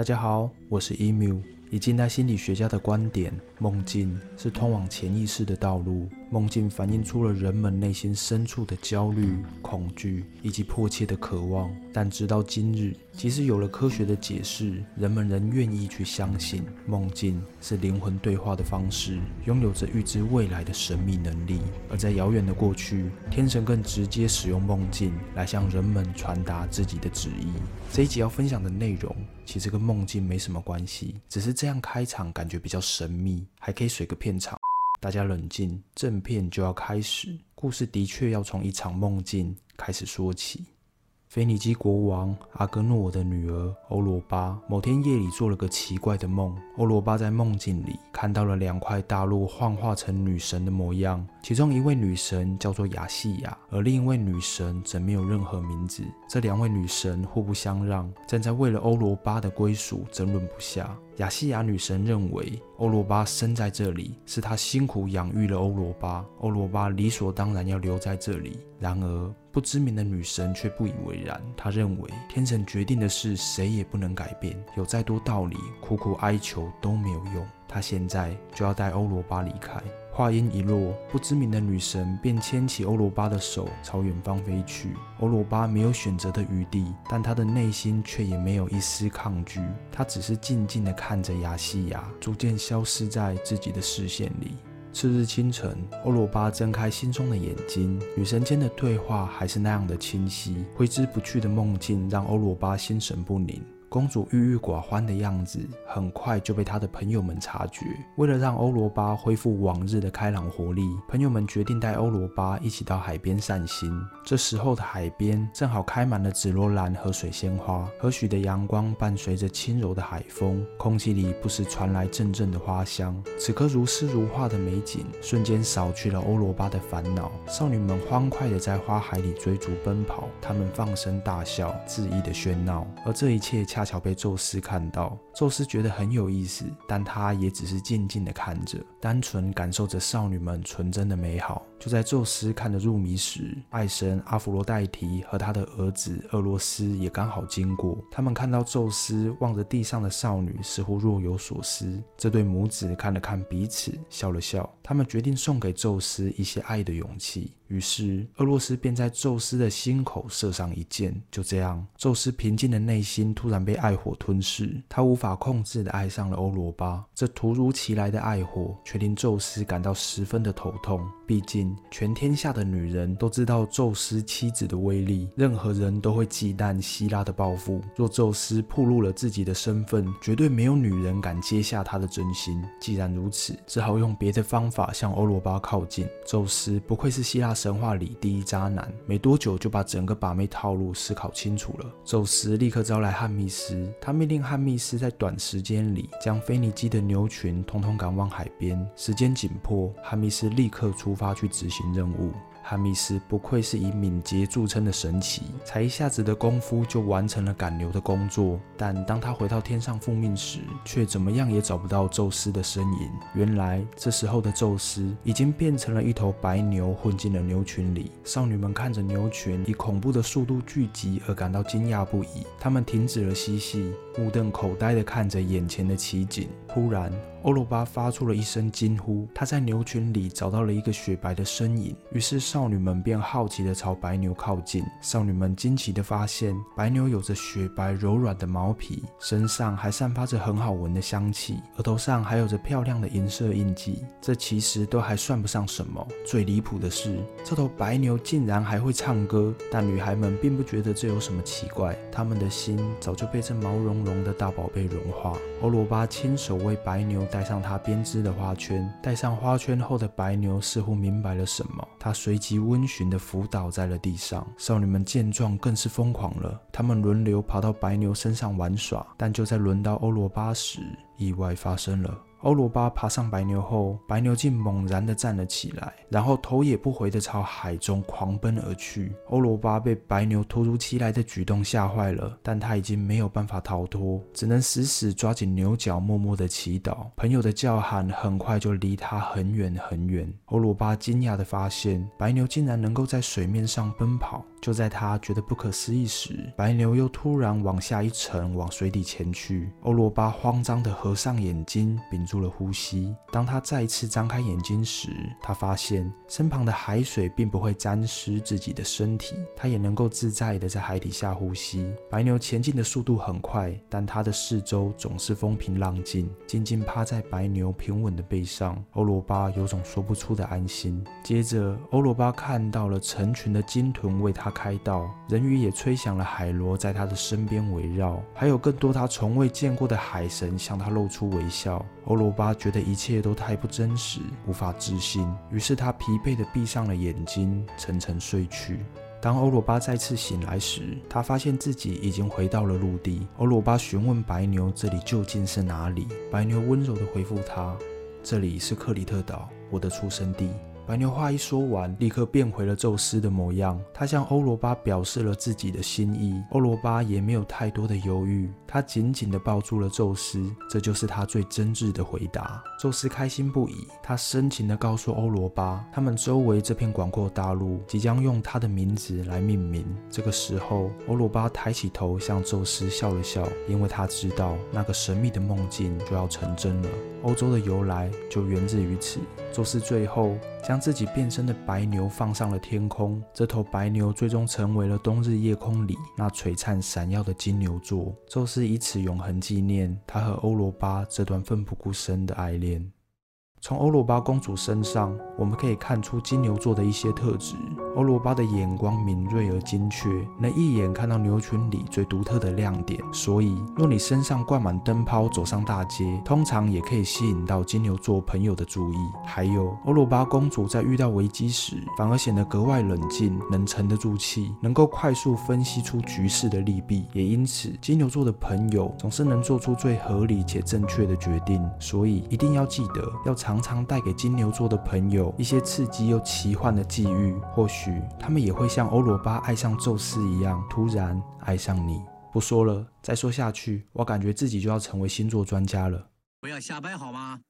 大家好，我是 Emu。以近代心理学家的观点，梦境是通往潜意识的道路。梦境反映出了人们内心深处的焦虑、恐惧以及迫切的渴望。但直到今日，即使有了科学的解释，人们仍愿意去相信梦境是灵魂对话的方式，拥有着预知未来的神秘能力。而在遥远的过去，天神更直接使用梦境来向人们传达自己的旨意。这一集要分享的内容，其实跟梦境没什么关系，只是这样开场感觉比较神秘，还可以水个片场。大家冷静，正片就要开始。故事的确要从一场梦境开始说起。腓尼基国王阿戈诺的女儿欧罗巴某天夜里做了个奇怪的梦。欧罗巴在梦境里看到了两块大陆幻化成女神的模样，其中一位女神叫做雅西亚，而另一位女神则没有任何名字。这两位女神互不相让，正在为了欧罗巴的归属争论不下。雅西亚女神认为欧罗巴生在这里是她辛苦养育了欧罗巴，欧罗巴理所当然要留在这里。然而，不知名的女神却不以为然。她认为天神决定的事谁也不能改变，有再多道理，苦苦哀求都没有用。她现在就要带欧罗巴离开。话音一落，不知名的女神便牵起欧罗巴的手朝远方飞去。欧罗巴没有选择的余地，但他的内心却也没有一丝抗拒。他只是静静地看着雅西亚逐渐消失在自己的视线里。次日清晨，欧罗巴睁开心中的眼睛，女神间的对话还是那样的清晰。挥之不去的梦境让欧罗巴心神不宁。公主郁郁寡欢的样子很快就被她的朋友们察觉。为了让欧罗巴恢复往日的开朗活力，朋友们决定带欧罗巴一起到海边散心。这时候的海边正好开满了紫罗兰和水仙花，和煦的阳光伴随着轻柔的海风，空气里不时传来阵阵的花香。此刻如诗如画的美景瞬间扫去了欧罗巴的烦恼。少女们欢快地在花海里追逐奔跑，她们放声大笑，恣意的喧闹，而这一切恰。恰巧被宙斯看到，宙斯觉得很有意思，但他也只是静静的看着，单纯感受着少女们纯真的美好。就在宙斯看得入迷时，爱神阿弗罗代提和他的儿子俄罗斯也刚好经过。他们看到宙斯望着地上的少女，似乎若有所思。这对母子看了看彼此，笑了笑。他们决定送给宙斯一些爱的勇气。于是，俄罗斯便在宙斯的心口射上一箭。就这样，宙斯平静的内心突然被爱火吞噬，他无法控制的爱上了欧罗巴。这突如其来的爱火却令宙斯感到十分的头痛。毕竟，全天下的女人都知道宙斯妻子的威力，任何人都会忌惮希拉的报复。若宙斯暴露了自己的身份，绝对没有女人敢接下他的真心。既然如此，只好用别的方法向欧罗巴靠近。宙斯不愧是希腊。神话里第一渣男，没多久就把整个把妹套路思考清楚了。宙斯立刻招来汉密斯，他命令汉密斯在短时间里将腓尼基的牛群统统赶往海边。时间紧迫，汉密斯立刻出发去执行任务。哈密斯不愧是以敏捷著称的神奇，才一下子的功夫就完成了赶牛的工作。但当他回到天上复命时，却怎么样也找不到宙斯的身影。原来这时候的宙斯已经变成了一头白牛，混进了牛群里。少女们看着牛群以恐怖的速度聚集而感到惊讶不已，她们停止了嬉戏，目瞪口呆地看着眼前的奇景。忽然，欧罗巴发出了一声惊呼，他在牛群里找到了一个雪白的身影。于是少女们便好奇地朝白牛靠近。少女们惊奇地发现，白牛有着雪白柔软的毛皮，身上还散发着很好闻的香气，额头上还有着漂亮的银色印记。这其实都还算不上什么，最离谱的是，这头白牛竟然还会唱歌。但女孩们并不觉得这有什么奇怪，她们的心早就被这毛茸茸的大宝贝融化。欧罗巴亲手为白牛。带上他编织的花圈，戴上花圈后的白牛似乎明白了什么，他随即温驯的伏倒在了地上。少女们见状更是疯狂了，她们轮流跑到白牛身上玩耍。但就在轮到欧罗巴时，意外发生了。欧罗巴爬上白牛后，白牛竟猛然地站了起来，然后头也不回地朝海中狂奔而去。欧罗巴被白牛突如其来的举动吓坏了，但他已经没有办法逃脱，只能死死抓紧牛角，默默地祈祷。朋友的叫喊很快就离他很远很远。欧罗巴惊讶地发现，白牛竟然能够在水面上奔跑，就在他觉得不可思议时，白牛又突然往下一沉，往水底前去。欧罗巴慌张地合上眼睛，屏住了呼吸。当他再次张开眼睛时，他发现身旁的海水并不会沾湿自己的身体，他也能够自在地在海底下呼吸。白牛前进的速度很快，但它的四周总是风平浪静。静静趴在白牛平稳的背上，欧罗巴有种说不出的安心。接着，欧罗巴看到了成群的鲸豚为他开道，人鱼也吹响了海螺，在他的身边围绕，还有更多他从未见过的海神向他露出微笑。欧罗巴觉得一切都太不真实，无法置信，于是他疲惫地闭上了眼睛，沉沉睡去。当欧罗巴再次醒来时，他发现自己已经回到了陆地。欧罗巴询问白牛：“这里究竟是哪里？”白牛温柔地回复他：“这里是克里特岛，我的出生地。”白牛话一说完，立刻变回了宙斯的模样。他向欧罗巴表示了自己的心意，欧罗巴也没有太多的犹豫，他紧紧地抱住了宙斯。这就是他最真挚的回答。宙斯开心不已，他深情地告诉欧罗巴，他们周围这片广阔大陆即将用他的名字来命名。这个时候，欧罗巴抬起头向宙斯笑了笑，因为他知道那个神秘的梦境就要成真了。欧洲的由来就源自于此。宙斯最后将自己变身的白牛放上了天空，这头白牛最终成为了冬日夜空里那璀璨闪耀的金牛座。宙斯以此永恒纪念他和欧罗巴这段奋不顾身的爱恋。从欧罗巴公主身上，我们可以看出金牛座的一些特质。欧罗巴的眼光敏锐而精确，能一眼看到牛群里最独特的亮点。所以，若你身上挂满灯泡，走上大街，通常也可以吸引到金牛座朋友的注意。还有，欧罗巴公主在遇到危机时，反而显得格外冷静，能沉得住气，能够快速分析出局势的利弊。也因此，金牛座的朋友总是能做出最合理且正确的决定。所以，一定要记得要查。常常带给金牛座的朋友一些刺激又奇幻的际遇，或许他们也会像欧罗巴爱上宙斯一样，突然爱上你。不说了，再说下去，我感觉自己就要成为星座专家了。不要瞎掰好吗？